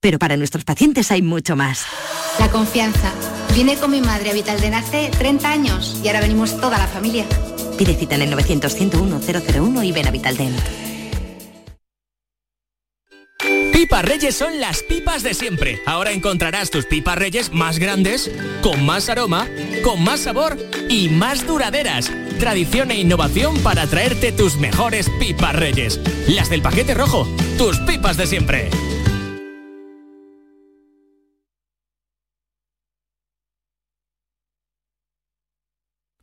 pero para nuestros pacientes hay mucho más. La confianza. Vine con mi madre a Vitalden hace 30 años y ahora venimos toda la familia. Pide cita en el 900-101-001 y ven a Vitalden. Pipas Reyes son las pipas de siempre. Ahora encontrarás tus pipas Reyes más grandes, con más aroma, con más sabor y más duraderas. Tradición e innovación para traerte tus mejores pipas Reyes. Las del paquete rojo, tus pipas de siempre.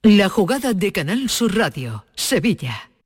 La jugada de Canal Sur Radio, Sevilla.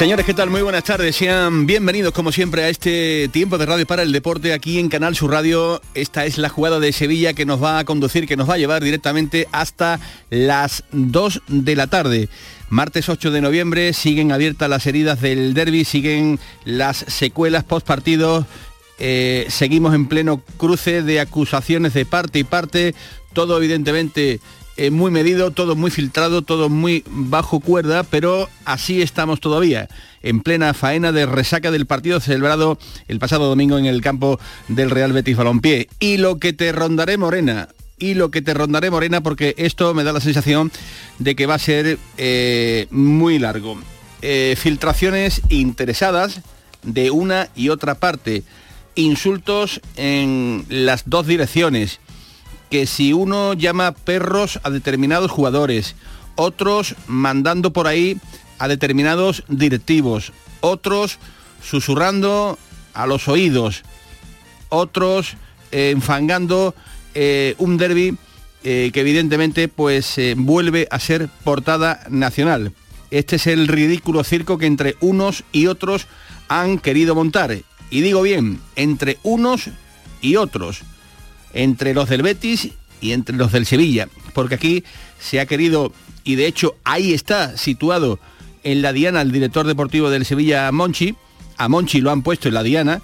Señores, ¿qué tal? Muy buenas tardes. Sean bienvenidos como siempre a este tiempo de radio para el deporte aquí en Canal Sur Radio. Esta es la jugada de Sevilla que nos va a conducir, que nos va a llevar directamente hasta las 2 de la tarde. Martes 8 de noviembre siguen abiertas las heridas del derby, siguen las secuelas post partidos. Eh, seguimos en pleno cruce de acusaciones de parte y parte, todo evidentemente eh, muy medido, todo muy filtrado, todo muy bajo cuerda, pero así estamos todavía, en plena faena de resaca del partido celebrado el pasado domingo en el campo del Real Betis Balompié. Y lo que te rondaré, Morena, y lo que te rondaré, Morena, porque esto me da la sensación de que va a ser eh, muy largo. Eh, filtraciones interesadas de una y otra parte, insultos en las dos direcciones que si uno llama perros a determinados jugadores, otros mandando por ahí a determinados directivos, otros susurrando a los oídos, otros eh, enfangando eh, un derby eh, que evidentemente pues vuelve a ser portada nacional. Este es el ridículo circo que entre unos y otros han querido montar. Y digo bien, entre unos y otros entre los del Betis y entre los del Sevilla, porque aquí se ha querido, y de hecho ahí está situado en la diana el director deportivo del Sevilla, Monchi, a Monchi lo han puesto en la diana,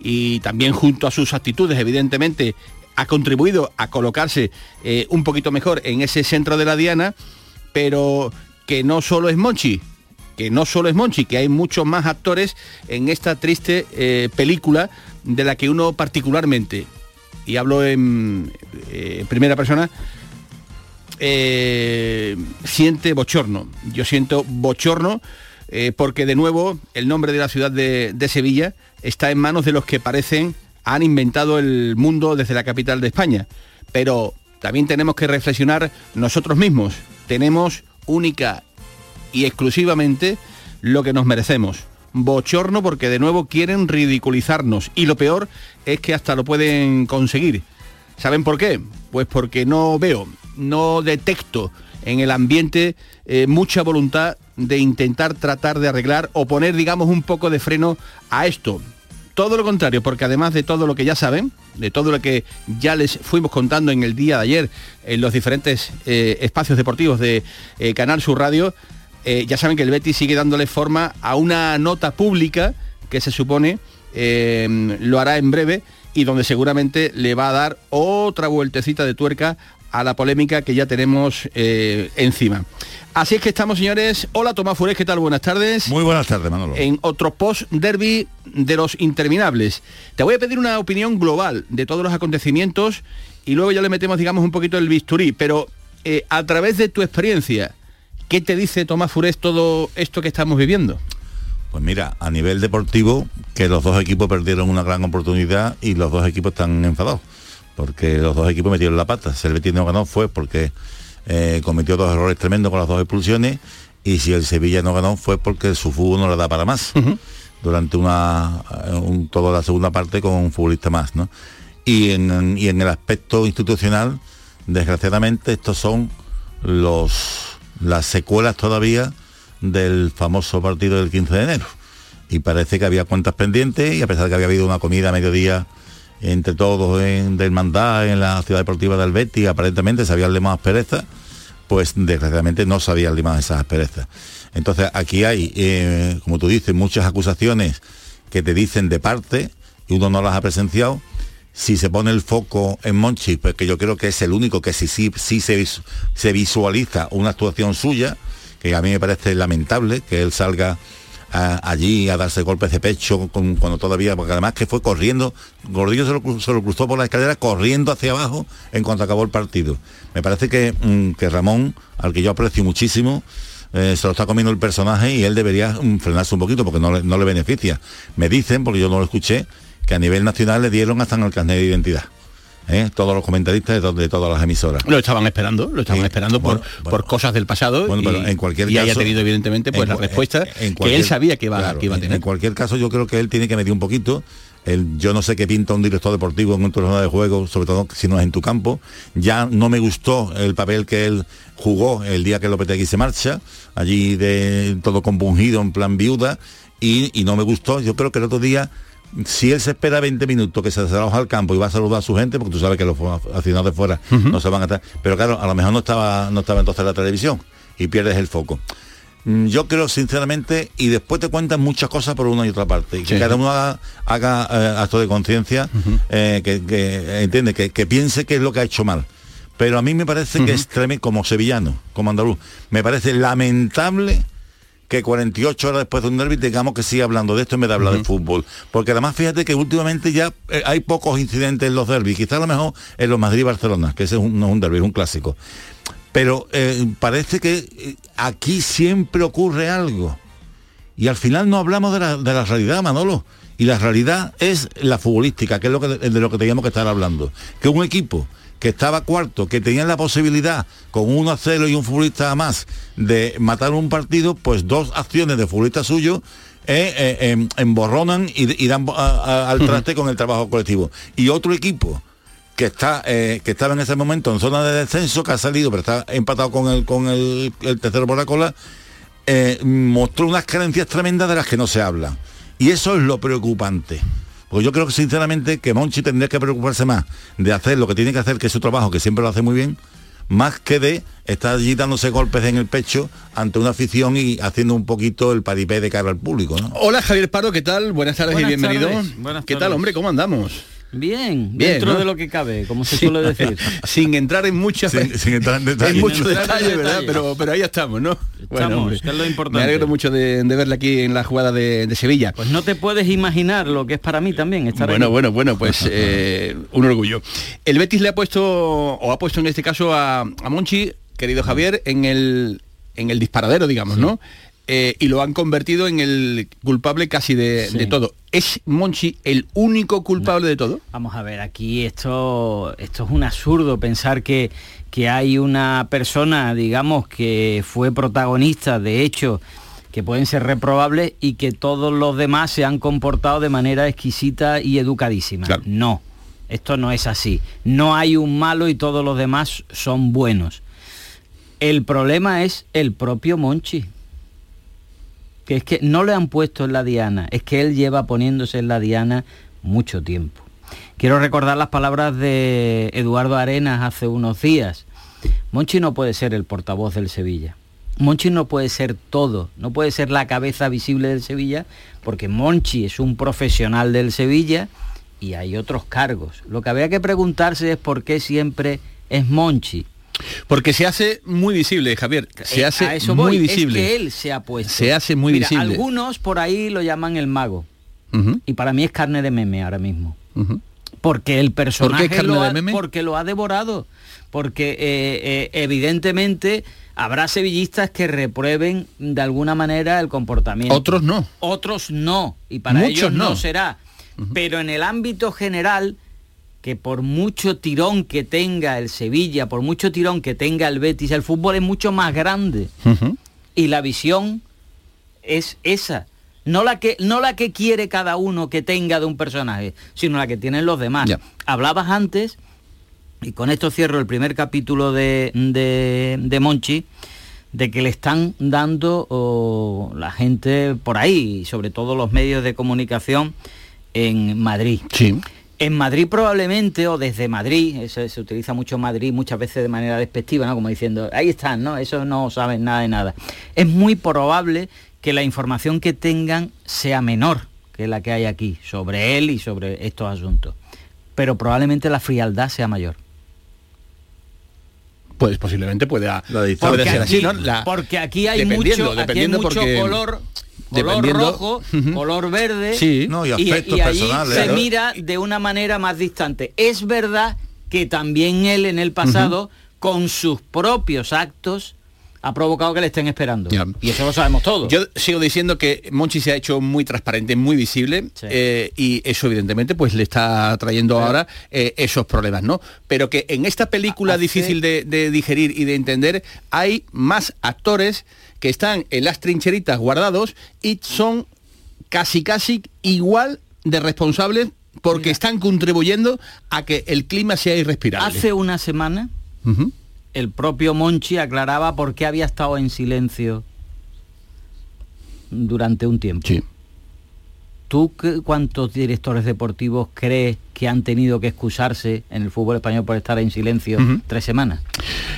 y también junto a sus actitudes, evidentemente, ha contribuido a colocarse eh, un poquito mejor en ese centro de la diana, pero que no solo es Monchi, que no solo es Monchi, que hay muchos más actores en esta triste eh, película de la que uno particularmente y hablo en eh, primera persona, eh, siente bochorno. Yo siento bochorno eh, porque de nuevo el nombre de la ciudad de, Sevilla está en manos de los que parecen han inventado el mundo desde la capital de España. Pero también tenemos que reflexionar nosotros mismos. Tenemos única y exclusivamente lo que nos merecemos bochorno porque de nuevo quieren ridiculizarnos y lo peor es que hasta lo pueden conseguir. ¿Saben por qué? Pues porque no veo, no detecto en el ambiente eh, mucha voluntad de intentar tratar de arreglar o poner, digamos, un poco de freno a esto. Todo lo contrario, porque además de todo lo que ya saben, de todo lo que ya les fuimos contando en el día de ayer en los diferentes eh, espacios deportivos de eh, Canal Sur Radio, eh, ya saben que el Betis sigue dándole forma a una nota pública que se supone eh, lo hará en breve y donde seguramente le va a dar otra vueltecita de tuerca a la polémica que ya tenemos eh, encima. Así es que estamos, señores. Hola, Tomás Fures, ¿qué tal? Buenas tardes. Muy buenas tardes, Manolo. En otro post-derby de los interminables. Te voy a pedir una opinión global de todos los acontecimientos y luego ya le metemos, digamos, un poquito el bisturí, pero a través de tu experiencia, ¿Qué te dice Tomás Furés todo esto que estamos viviendo? Pues mira, a nivel deportivo, que los dos equipos perdieron una gran oportunidad y los dos equipos están enfadados, porque los dos equipos metieron la pata. Si el Betis no ganó fue porque eh, cometió dos errores tremendos con las dos expulsiones y si el Sevilla no ganó fue porque su fútbol no le da para más. Durante una eh, toda la segunda parte con un futbolista más, ¿no? Y en, y en el aspecto institucional, desgraciadamente, estos son los las secuelas todavía del famoso partido del 15 de enero. y parece que había cuentas pendientes y a pesar de que había habido una comida a mediodía entre todos en, del Mandá, en la ciudad deportiva de Albeti, aparentemente se habían limado asperezas, pues desgraciadamente no se habían limado esas asperezas. Entonces aquí hay, eh, como tú dices, muchas acusaciones que te dicen de parte y uno no las ha presenciado. Si se pone el foco en Monchi, pues que yo creo que es el único que sí, sí, sí se, se visualiza una actuación suya, que a mí me parece lamentable que él salga allí a darse golpes de pecho cuando todavía, porque además que fue corriendo, Gordillo se lo, cruzó por la escalera corriendo hacia abajo en cuanto acabó el partido. Me parece que, mm, que Ramón, al que yo aprecio muchísimo, eh, se lo está comiendo el personaje y él debería mm, frenarse un poquito porque no le, no le beneficia. Me dicen, porque yo no lo escuché, que a nivel nacional le dieron hasta en el carnet de identidad. ¿eh? todos los comentaristas de, todas las emisoras. Lo estaban esperando, lo estaban esperando por, por cosas del pasado bueno, y, en cualquier haya tenido evidentemente pues la respuesta que él sabía que iba, a tener. En cualquier caso yo creo que él tiene que medir un poquito yo no sé qué pinta un director deportivo en un torneo de juego, sobre todo si no es en tu campo. Ya no me gustó el papel que él jugó el día que Lopetegui se marcha, allí de todo compungido en plan viuda, y, y no me gustó. Yo creo que el otro día si él se espera 20 minutos que se desaloja al campo y va a saludar a su gente, porque tú sabes que los aficionados de fuera no se van a estar. Pero claro, a lo mejor no estaba, no estaba entonces la televisión y pierdes el foco. Mm, yo creo sinceramente, y después te cuentan muchas cosas por una y otra parte, y que cada uno haga, eh, acto de conciencia, eh, que, entiende, que, piense qué es lo que ha hecho mal. Pero a mí me parece que es tremendo, como sevillano, como andaluz, me parece lamentable que 48 horas después de un derby tengamos que siga hablando de esto en vez de hablar de fútbol. Porque además fíjate que últimamente ya eh, hay pocos incidentes en los derbis, quizás a lo mejor en los Madrid y Barcelona, que ese es un, no es un derby, es un clásico. Pero eh, parece que eh, aquí siempre ocurre algo. Y al final no hablamos de la, de la realidad, Manolo. Y la realidad es la futbolística, que es lo que, de lo que teníamos que estar hablando. Que un equipo que estaba cuarto, que tenían la posibilidad con uno a cero y un futbolista más de matar un partido, pues dos acciones de futbolista suyo eh, eh, em, emborronan y, dan al traste con el trabajo colectivo. Y otro equipo que está eh, que estaba en ese momento en zona de descenso, que ha salido, pero está empatado con el con el, el tercero por la cola, mostró unas carencias tremendas de las que no se habla. Y eso es lo preocupante. Pues yo creo que sinceramente que Monchi tendría que preocuparse más de hacer lo que tiene que hacer, que es su trabajo, que siempre lo hace muy bien, más que de estar allí dándose golpes en el pecho ante una afición y haciendo un poquito el paripé de cara al público. Hola Javier Paro, ¿qué tal? Buenas tardes y bienvenido. ¿Qué tal, hombre? ¿Cómo andamos? Bien, dentro de lo que cabe, como se suele decir. sin entrar en muchas sin, entrar en detalle. muchos detalles, ¿verdad? Pero, pero ahí estamos, ¿no? bueno, es lo importante. Me alegro mucho de, verle aquí en la jugada de, Sevilla. Pues no te puedes imaginar lo que es para mí también estar Bueno, bueno, bueno, pues eh, un orgullo. El Betis le ha puesto, o ha puesto en este caso a, a Monchi, querido Javier, en el, en el disparadero, digamos, ¿no? Eh, y lo han convertido en el culpable casi de, todo. ¿Es Monchi el único culpable de todo? Vamos a ver, aquí esto, esto es un absurdo pensar que, que hay una persona, digamos, que fue protagonista de hechos que pueden ser reprobables y que todos los demás se han comportado de manera exquisita y educadísima. No, esto no es así. No hay un malo y todos los demás son buenos. El problema es el propio Monchi que es que no le han puesto en la diana, es que él lleva poniéndose en la diana mucho tiempo. Quiero recordar las palabras de Eduardo Arenas hace unos días. Monchi no puede ser el portavoz del Sevilla. Monchi no puede ser todo, no puede ser la cabeza visible del Sevilla, porque Monchi es un profesional del Sevilla y hay otros cargos. Lo que habría que preguntarse es por qué siempre es Monchi. Porque se hace muy visible, Javier. Se eh, hace muy visible. Es que él se ha puesto. Se hace muy visible. Algunos por ahí lo llaman el mago. Y para mí es carne de meme ahora mismo. Porque el personaje ¿Por lo ha, de meme? porque lo ha devorado. Porque eh, eh, evidentemente habrá sevillistas que reprueben de alguna manera el comportamiento. Otros no. Otros no. Y para ellos no, será. Pero en el ámbito general que por mucho tirón que tenga el Sevilla, por mucho tirón que tenga el Betis, el fútbol es mucho más grande. Y la visión es esa. No la, que, no la que quiere cada uno que tenga de un personaje, sino la que tienen los demás. Hablabas antes, y con esto cierro el primer capítulo de, de, de Monchi, de que le están dando oh, la gente por ahí, sobre todo los medios de comunicación en Madrid. Sí. En Madrid probablemente, o desde Madrid, eso se utiliza mucho Madrid muchas veces de manera despectiva, ¿no? Como diciendo, ahí están, ¿no? Eso no saben nada de nada. Es muy probable que la información que tengan sea menor que la que hay aquí sobre él y sobre estos asuntos. Pero probablemente la frialdad sea mayor. Pues posiblemente pueda, puede Porque ser así, aquí, ¿no? La- porque aquí hay dependiendo, mucho, aquí hay mucho porque- color, color rojo, color verde, Sí. No, y aspectos y personales. se Claro. mira de una manera más distante. Es verdad que también él en el pasado, con sus propios actos, ha provocado que le estén esperando. Y eso lo sabemos todos. Yo sigo diciendo que Monchi se ha hecho muy transparente, muy visible Sí. eh, y eso evidentemente pues le está trayendo ahora eh, esos problemas, ¿no? Pero que en esta película Hace- difícil de, de digerir y de entender hay más actores que están en las trincheritas guardados y son casi casi igual de responsables porque Mira. están contribuyendo a que el clima sea irrespirable. Hace una semana el propio Monchi aclaraba por qué había estado en silencio durante un tiempo. Sí. ¿Tú qué- cuántos directores deportivos crees que han tenido que excusarse en el fútbol español por estar en silencio tres semanas?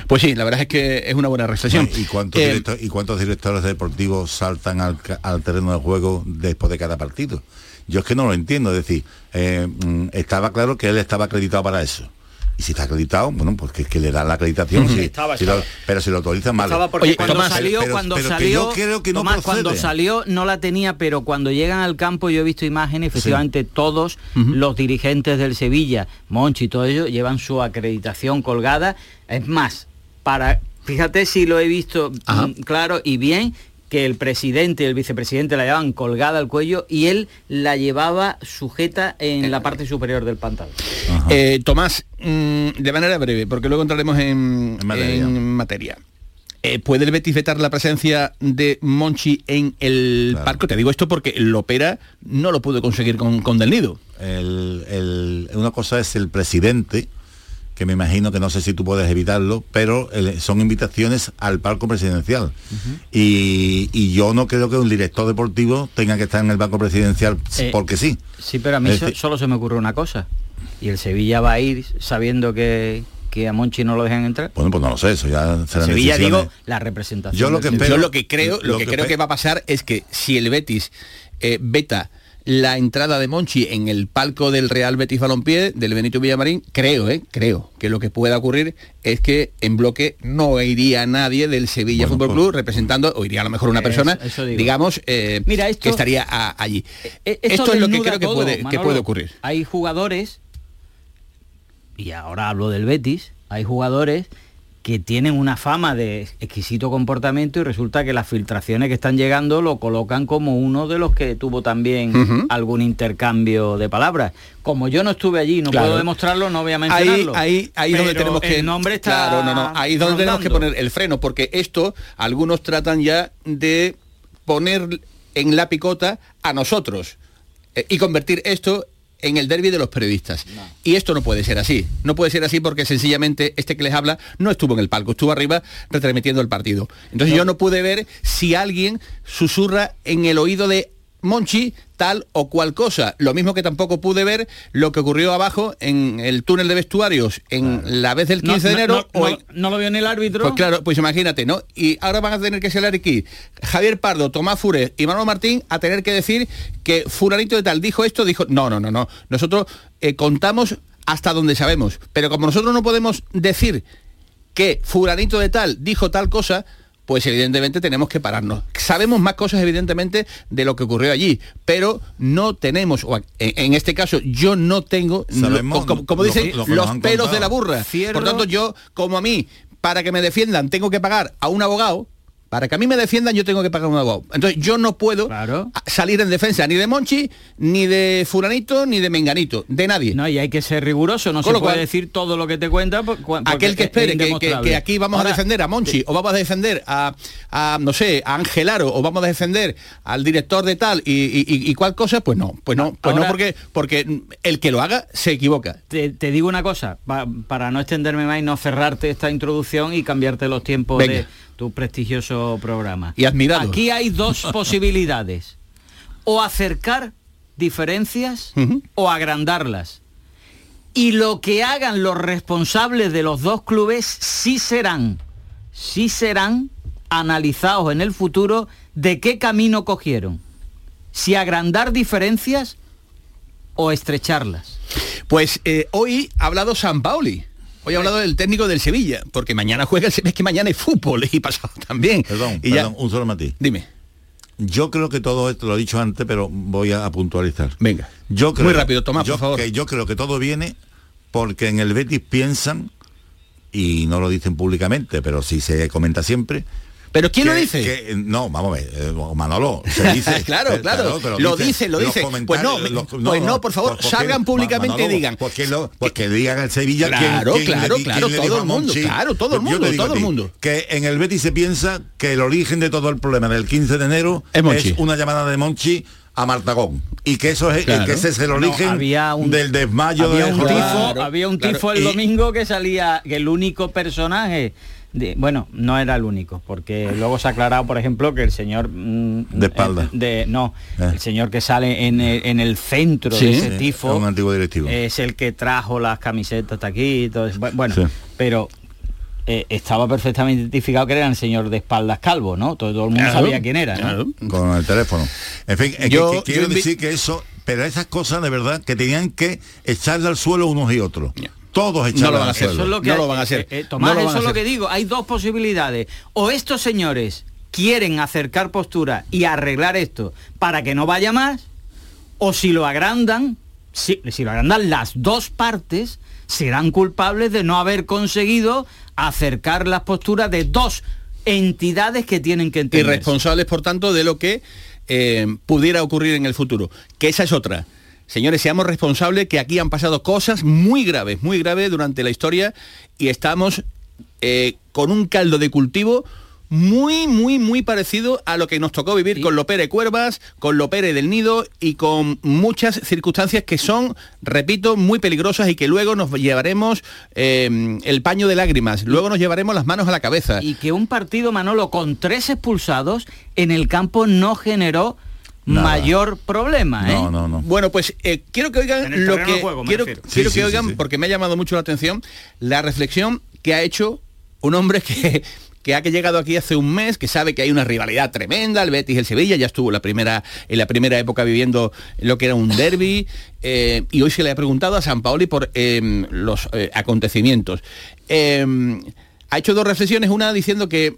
Pues sí, la verdad es que es una buena reflexión. ¿Y cuántos, Eh, directo- ¿Y cuántos directores deportivos saltan al terreno de juego después de cada partido? Yo es que no lo entiendo, es decir, eh, mm, estaba claro que él estaba acreditado para eso. Y si está acreditado, bueno, pues que, que le dan la acreditación, si- Estaba, si lo- pero si lo autorizan mal. Estaba porque Oye, cuando Tomás, salió, pero- cuando pero que salió, yo creo que no Tomás, cuando salió no la tenía, pero cuando llegan al campo yo he visto imágenes, efectivamente todos los dirigentes del Sevilla, Monchi y todo ello, llevan su acreditación colgada. Es más, para fíjate si lo he visto Ajá. mm, claro y bien que el presidente y el vicepresidente la llevaban colgada al cuello y él la llevaba sujeta en la parte superior del pantalón. Eh, Tomás, mm, de manera breve, porque luego entraremos en, En materia. en materia. Eh, ¿Puede el Betis vetar la presencia de Monchi en el Claro. palco? Te digo esto porque Lopera no lo pudo conseguir con, con Del Nido. El- el- una cosa es el presidente, que me imagino que no sé si tú puedes evitarlo, pero el- son invitaciones al palco presidencial. y, y yo no creo que un director deportivo tenga que estar en el banco presidencial Eh, porque sí. Sí, pero a mí so- solo se me ocurre una cosa. Y el Sevilla va a ir sabiendo que, que a Monchi no lo dejan entrar. Bueno, pues no lo sé, eso ya será Sevilla, digo, la representación. Yo lo que Sevilla. Pero- Yo lo que creo, lo, lo que, que creo pe- que va a pasar es que si el Betis eh, veta la entrada de Monchi en el palco del Real Betis Balompié, del Benito Villamarín, creo, eh, creo que lo que pueda ocurrir es que en bloque no iría nadie del Sevilla Bueno, Fútbol pues- Club representando, o iría a lo mejor una persona, eso digamos, eh, Mira, esto- que estaría a- allí. Eh, esto es lo que creo que todo, puede, que puede ocurrir. Hay jugadores, y ahora hablo del Betis, hay jugadores que tienen una fama de exquisito comportamiento y resulta que las filtraciones que están llegando lo colocan como uno de los que tuvo también algún intercambio de palabras. Como yo no estuve allí, no Claro. puedo demostrarlo, no voy a Ahí, mencionarlo. ahí, ahí es donde tenemos que el nombre está claro, no, no, ahí donde tenemos que poner el freno, porque esto algunos tratan ya de poner en la picota a nosotros eh, y convertir esto en el derby de los periodistas. Y esto no puede ser así. No puede ser así porque sencillamente este que les habla no estuvo en el palco, estuvo arriba retransmitiendo el partido. Entonces yo no pude ver si alguien susurra en el oído de Monchi tal o cual cosa. Lo mismo que tampoco pude ver lo que ocurrió abajo en el túnel de vestuarios en la vez del 15 de enero. no, lo vio ni el árbitro. pues claro, pues imagínate, ¿no? Y ahora van a tener que salir aquí Javier Pardo, Tomás Fures y Manuel Martín a tener que decir que fulanito de tal dijo esto, dijo, no, no, no, no. Nosotros eh, contamos hasta donde sabemos. Pero como nosotros no podemos decir que fulanito de tal dijo tal cosa, pues evidentemente tenemos que pararnos. Sabemos más cosas evidentemente de lo que ocurrió allí, pero no tenemos, o en, en este caso yo no tengo, Sabemos lo- como, lo- dicen, lo los pelos contado. de la burra. Cierro. Por tanto, yo, como a mí, para que me defiendan, tengo que pagar a un abogado, para que a mí me defiendan, yo tengo que pagar un abogado. Entonces, yo no puedo Claro. salir en defensa ni de Monchi, ni de Furanito, ni de Menganito, de nadie. No, y hay que ser riguroso, no Con se puede cual- decir todo lo que te cuenta. porque Aquel que es espere que, que- aquí vamos Ahora, a defender a Monchi o vamos a defender a, a, no sé, a Ángel Aro o vamos a defender al director de tal y, y- y- y cuál cosa, pues no, pues no, pues no porque, porque el que lo haga se equivoca. Te, te digo una cosa, pa- para no extenderme más y no cerrarte esta introducción y cambiarte los tiempos Venga. de, tu prestigioso programa. Y admirado. Aquí hay dos posibilidades. O acercar diferencias o agrandarlas. Y lo que hagan los responsables de los dos clubes sí serán, sí serán analizados en el futuro de qué camino cogieron. Si agrandar diferencias o estrecharlas. Pues eh, hoy ha hablado San Paoli. Hoy ha hablado el técnico del Sevilla, porque mañana juega el Sevilla, es que mañana hay fútbol y pasado también. Perdón, y ya- perdón, un solo matiz. Dime, Yo creo que todo esto lo he dicho antes, pero voy a, a puntualizar. venga. Yo creo, Muy rápido, Tomás, yo, por favor. que yo creo que todo viene porque en el Betis piensan, y no lo dicen públicamente, pero sí se comenta siempre. ¿Pero quién lo dice? que- no, vamos a ver, eh, Manolo, se dice. Claro, eh, claro, pero lo dice, lo dice. Pues no, pues no, por favor, pues, salgan públicamente y digan. Pues que, lo, pues que digan el Sevilla Claro, quién- quién claro, claro, quién le todo dijo el mundo, Monchi. claro, todo el mundo, todo el mundo. Que en el Betis se piensa que el origen de todo el problema del 15 de enero Es una llamada de Monchi a Martagón y que eso es Claro. que ese es el No, origen había un- del desmayo había de un Jorge. tifo, Claro, había un claro. tifo el Y- domingo que salía que el único personaje de- bueno no era el único porque luego se ha aclarado por ejemplo que el señor mm, De espalda. eh, de no Eh. el señor que sale en el, en el centro Sí. de ese Sí, tifo es un antiguo directivo. es el que trajo las camisetas hasta aquí y todo eso. Bu- bueno Sí. pero eh, estaba perfectamente identificado que era el señor de espaldas calvo no todo, todo el mundo Claro, sabía quién era ¿no? claro. con el teléfono. En fin, es Yo- que quiero yo decir que eso, pero esas cosas de verdad que tenían que echarle al suelo unos y otros. Todos echarle No lo van a hacer. Eso es lo que No hay- lo van a hacer. eh, eh, Tomás, No lo van eso a es lo hacer. que digo. Hay dos posibilidades. O estos señores quieren acercar postura y arreglar esto para que no vaya más, o si lo agrandan, si, si lo agrandan las dos partes, serán culpables de no haber conseguido acercar las posturas de dos entidades que tienen que y entender. responsables, por tanto, de lo que eh, pudiera ocurrir en el futuro. Que esa es otra. Señores, seamos responsables que aquí han pasado cosas muy graves, muy graves durante la historia y estamos eh, con un caldo de cultivo muy, muy, muy parecido a lo que nos tocó vivir con Lopere Cuervas, con Lopere del Nido y con muchas circunstancias que son, repito, muy peligrosas y que luego nos llevaremos eh, el paño de lágrimas, luego nos llevaremos las manos a la cabeza. y que un partido Manolo con tres expulsados en el campo no generó Nada. mayor problema. ¿eh? No, no, no. Bueno, pues eh, quiero que oigan lo que juego, quiero, quiero Sí, que sí, oigan sí, sí. porque me ha llamado mucho la atención la reflexión que ha hecho un hombre que que ha llegado aquí hace un mes, que sabe que hay una rivalidad tremenda, el Betis y el Sevilla, ya estuvo la primera, en la primera época viviendo lo que era un derby, eh, y hoy se le ha preguntado a San Paoli por eh, los eh, acontecimientos. Eh, ha hecho dos reflexiones, una diciendo que,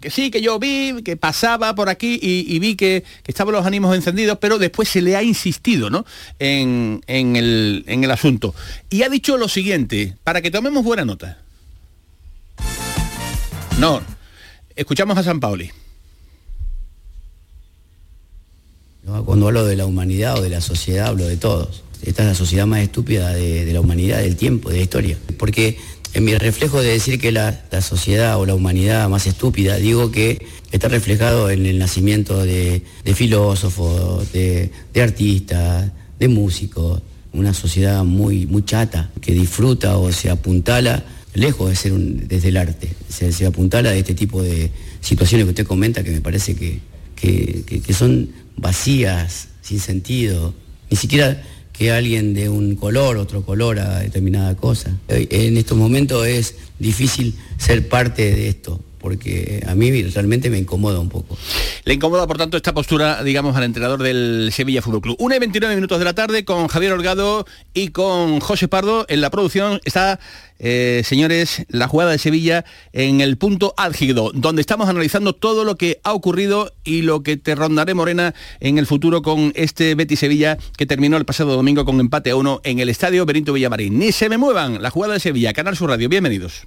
que sí, que yo vi, que pasaba por aquí y, vi que, que estaban los ánimos encendidos, pero después se le ha insistido ¿no? en, en el, en el asunto. Y ha dicho lo siguiente, para que tomemos buena nota. No, escuchamos a San Paoli. ¿no? Cuando hablo de la humanidad o de la sociedad, hablo de todos. Esta es la sociedad más estúpida de, de la humanidad, del tiempo, de la historia. Porque en mi reflejo de decir que la, la sociedad o la humanidad más estúpida, digo que está reflejado en el nacimiento de, filósofos, de, artistas, de músicos, una sociedad muy, muy chata, que disfruta o se apuntala, lejos de ser desde el arte, se, se apuntala de este tipo de situaciones que usted comenta que me parece que, que, que- que son vacías, sin sentido, ni siquiera que alguien de un color, otro color haga determinada cosa. Hoy, En estos momentos es difícil ser parte de esto, porque a mí realmente me incomoda un poco. Le incomoda, por tanto, esta postura, digamos, al entrenador del Sevilla Fútbol Club. Una y 29 minutos de la tarde con Javier Holgado y con José Pardo. En la producción está, eh, señores, la jugada de Sevilla en el punto álgido, donde estamos analizando todo lo que ha ocurrido y lo que te rondaré Morena en el futuro con este Betis Sevilla que terminó el pasado domingo con empate a uno en el estadio Benito Villamarín. Ni se me muevan, la jugada de Sevilla, Canal Sur Radio. Bienvenidos.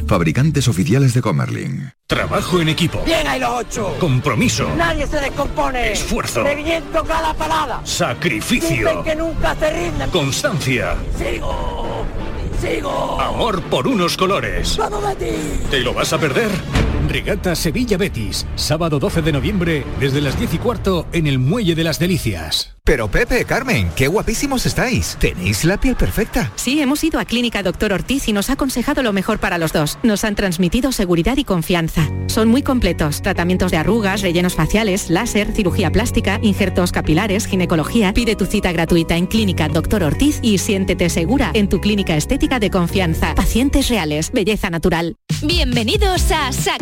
Fabricantes oficiales de Comerlin. Trabajo en equipo. Bien hay los ocho. Compromiso. Nadie se descompone. Esfuerzo. Reviento cada parada. Sacrificio. Dicen que nunca se rinden. Constancia. Sigo. Sigo. Amor por unos colores. ¡Vamos, Betis! ¿Te lo vas a perder? Regata Sevilla Betis, sábado 12 de noviembre, desde las 10 y cuarto en el Muelle de las Delicias. Pero Pepe, Carmen, qué guapísimos estáis. Tenéis la piel perfecta. Sí, hemos ido a Clínica Doctor Ortiz y nos ha aconsejado lo mejor para los dos. Nos han transmitido seguridad y confianza. Son muy completos. Tratamientos de arrugas, rellenos faciales, láser, cirugía plástica, injertos capilares, ginecología. Pide tu cita gratuita en Clínica Doctor Ortiz y siéntete segura en tu clínica estética de confianza. Pacientes reales, belleza natural. Bienvenidos a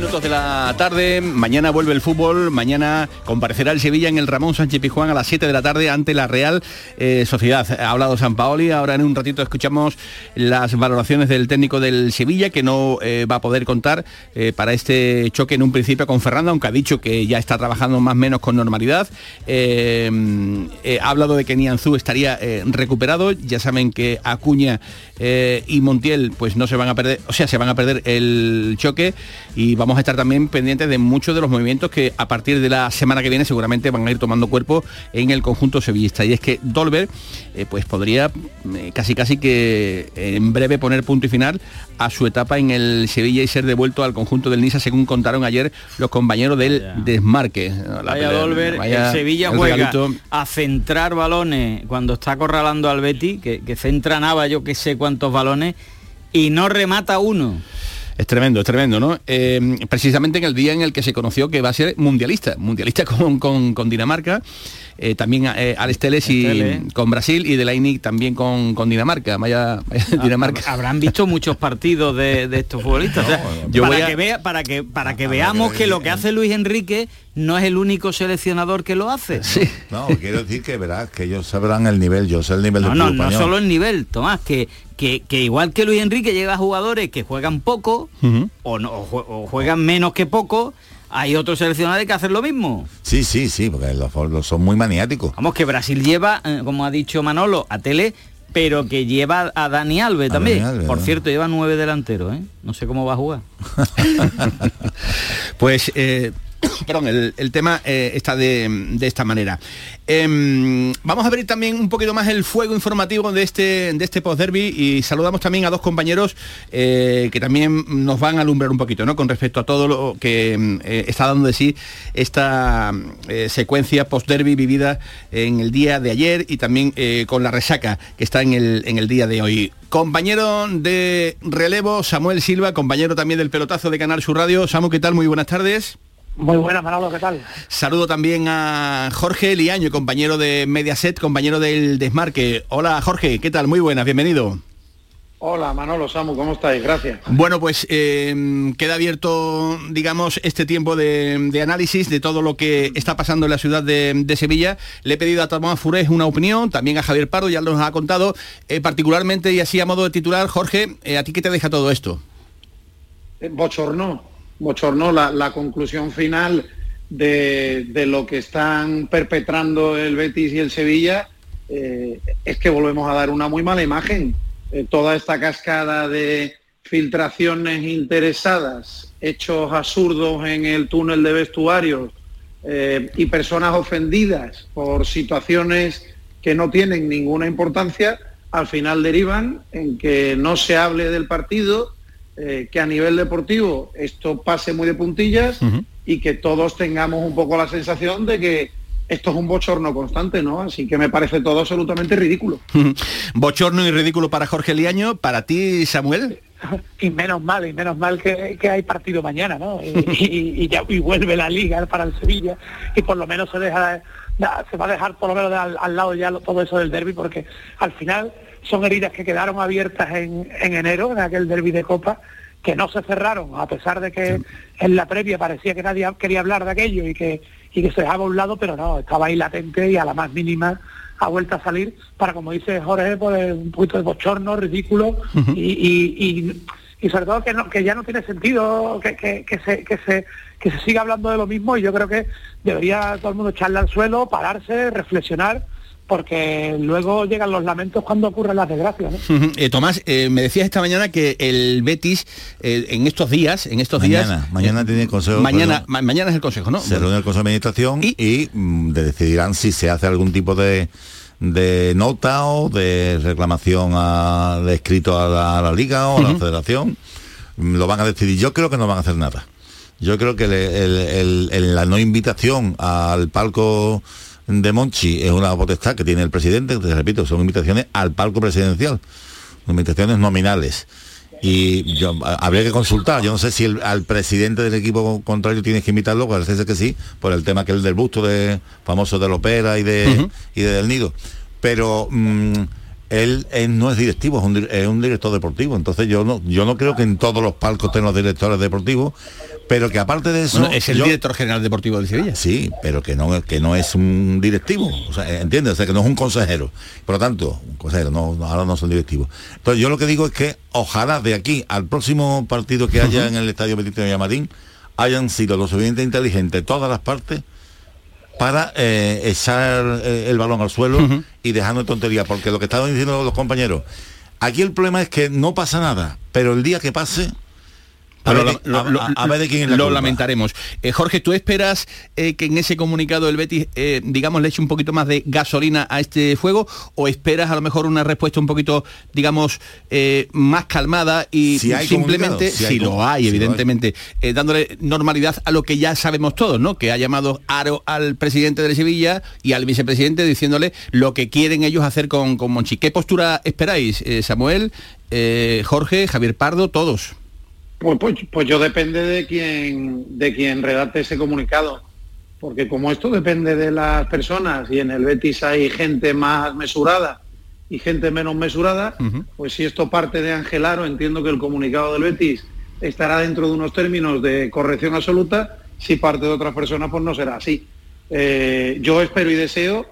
Minutos de la tarde, mañana vuelve el fútbol, mañana comparecerá el Sevilla en el Ramón Sánchez Pijuán a las 7 de la tarde ante la Real eh, Sociedad. Ha hablado San Paoli, ahora en un ratito escuchamos las valoraciones del técnico del Sevilla que no eh, va a poder contar eh, para este choque en un principio con Fernando, aunque ha dicho que ya está trabajando más o menos con normalidad. Ha hablado de que Nianzú estaría recuperado, ya saben que Acuña y Montiel pues no se van a perder, o sea, se van a perder el choque y vamos a estar también pendientes de muchos de los movimientos que a partir de la semana que viene seguramente van a ir tomando cuerpo en el conjunto sevillista. Y es que Dolber eh, pues podría eh, casi casi que eh, en breve poner punto y final a su etapa en el Sevilla y ser devuelto al conjunto del Nisa, según contaron ayer los compañeros del desmarque. La Vaya pelea- Dolber, vaya el Sevilla el juega regalito. a centrar balones cuando está acorralando al Betty, que, que centra Nava yo que sé cuántos balones, y no remata uno. Es tremendo, es tremendo, ¿no? Eh, precisamente en el día en el que se conoció que va a ser mundialista, mundialista con Dinamarca, eh, también eh, Alex Teles y con Brasil y Delaney también con, con Dinamarca, vaya, vaya Dinamarca. Habrán visto muchos partidos de, de estos futbolistas. O sea, yo para, voy a- que vea, para que para que veamos que lo que hace Luis Enrique no es el único seleccionador que lo hace. No, quiero decir que verás que ellos sabrán el nivel, yo sé el nivel No, del no, no español. solo el nivel, Tomás, que, que, que igual que Luis Enrique llega a jugadores que juegan poco o, no, o juegan menos que poco, hay otros seleccionadores que hacen lo mismo. Sí, sí, sí, porque los, los son muy maniáticos. Vamos, que Brasil lleva, eh, como ha dicho Manolo, a Tele, pero que lleva a Dani Alves A también. Dani Alves, Por ¿no? cierto, lleva nueve delanteros, ¿eh? No sé cómo va a jugar. Pues, eh, perdón, el, el tema eh, está de, de esta manera. Em, vamos a abrir también un poquito más el fuego informativo de este, de este post-derby y saludamos también a dos compañeros eh, que también nos van a alumbrar un poquito, ¿no? Con respecto a todo lo que em, eh, está dando de sí esta secuencia post-derby vivida en el día de ayer y también con la resaca que está en el, en el día de hoy. Compañero de relevo, Samuel Silva, compañero también del pelotazo de Canal Sur Radio. Samu, ¿qué tal? Muy buenas tardes. Muy buenas, Manolo, ¿qué tal? Saludo también a Jorge Liaño, compañero de Mediaset, compañero del Desmarque. Hola Jorge, ¿qué tal? Muy buenas, bienvenido. Hola, Manolo, Samu, ¿cómo estáis? Gracias. Bueno, pues eh, queda abierto, digamos, este tiempo de, de análisis de todo lo que está pasando en la ciudad de, de Sevilla. Le he pedido a Tomás Furés una opinión, también a Javier Pardo, ya nos ha contado, eh, particularmente y así a modo de titular, Jorge, eh, ¿a ti qué te deja todo esto? Eh, Bochornó la, la conclusión final de, de lo que están perpetrando el Betis y el Sevilla. eh, es que volvemos a dar una muy mala imagen. Eh, toda esta cascada de filtraciones interesadas, hechos absurdos en el túnel de vestuarios eh, y personas ofendidas por situaciones que no tienen ninguna importancia, al final derivan en que no se hable del partido, eh, que a nivel deportivo esto pase muy de puntillas y que todos tengamos un poco la sensación de que esto es un bochorno constante, ¿no? Así que me parece todo absolutamente ridículo. bochorno y ridículo para Jorge Liaño, para ti, Samuel. Y menos mal, y menos mal que, hay partido mañana, ¿no? Y, ya y vuelve la liga para el Sevilla y por lo menos se deja se va a dejar por lo menos al, lado ya todo eso del derby porque al final son heridas que quedaron abiertas en, en enero, en aquel derby de Copa, que no se cerraron, a pesar de que en la previa parecía que nadie quería hablar de aquello y que, y que se dejaba a un lado, pero no, estaba ahí latente y a la más mínima ha vuelto a salir para, como dice Jorge, pues un poquito de bochorno, ridículo y, y, sobre todo que, no, que ya no tiene sentido que, que, se, que, se, que se siga hablando de lo mismo y yo creo que debería todo el mundo echarle al suelo, pararse, reflexionar porque luego llegan los lamentos cuando ocurren las desgracias. Eh, Tomás, eh, me decías esta mañana que el Betis eh, en estos días, en estos días, mañana tiene el consejo, mañana, mañana es el consejo, ¿no? Se reúne el consejo de administración y, mm, decidirán si se hace algún tipo de de nota o de reclamación a, de escrito a la, liga o a la federación. Mm, lo van a decidir. Yo creo que no van a hacer nada. Yo creo que la no invitación al palco de Monchi es una potestad que tiene el presidente, te repito, son invitaciones al palco presidencial, invitaciones nominales. Y yo habría que consultar, yo no sé si al presidente del equipo contrario tienes que invitarlo, parece que sí, por el tema que el del busto de famoso de Lopera y de, y de Del Nido. Pero mm, él, no es directivo, es un, director deportivo. Entonces yo no, yo no creo que en todos los palcos estén los directores deportivos, pero que aparte de eso es el director general deportivo de Sevilla. Sí pero que no que no es un directivo o sea entiendes o sea que no es un consejero. Por lo tanto un consejero no ahora no son directivos. Entonces yo lo que digo es que ojalá de aquí al próximo partido que haya en el estadio Benito de Llamarín hayan sido lo suficientemente inteligentes todas las partes para eh, echar eh, el balón al suelo y dejando tontería porque lo que estaban diciendo los compañeros aquí el problema es que no pasa nada pero el día que pase lo, lamentaremos. Eh, Jorge, ¿tú esperas eh, que en ese comunicado del Betis, eh, digamos, le eche un poquito más de gasolina a este fuego o esperas a lo mejor una respuesta un poquito, digamos, más calmada y simplemente, si, lo hay, evidentemente, dándole normalidad a lo que ya sabemos todos, ¿no? Que ha llamado Aro al presidente de Sevilla y al vicepresidente diciéndole lo que quieren ellos hacer con, con Monchi. ¿Qué postura esperáis, Samuel, Jorge, Javier Pardo, todos? Pues, pues, pues, yo depende de quien, de quien redacte ese comunicado, porque como esto depende de las personas y en el Betis hay gente más mesurada y gente menos mesurada, pues si esto parte de Angelaro, entiendo que el comunicado del Betis estará dentro de unos términos de corrección absoluta, si parte de otras personas pues no será así. Eh, yo espero y deseo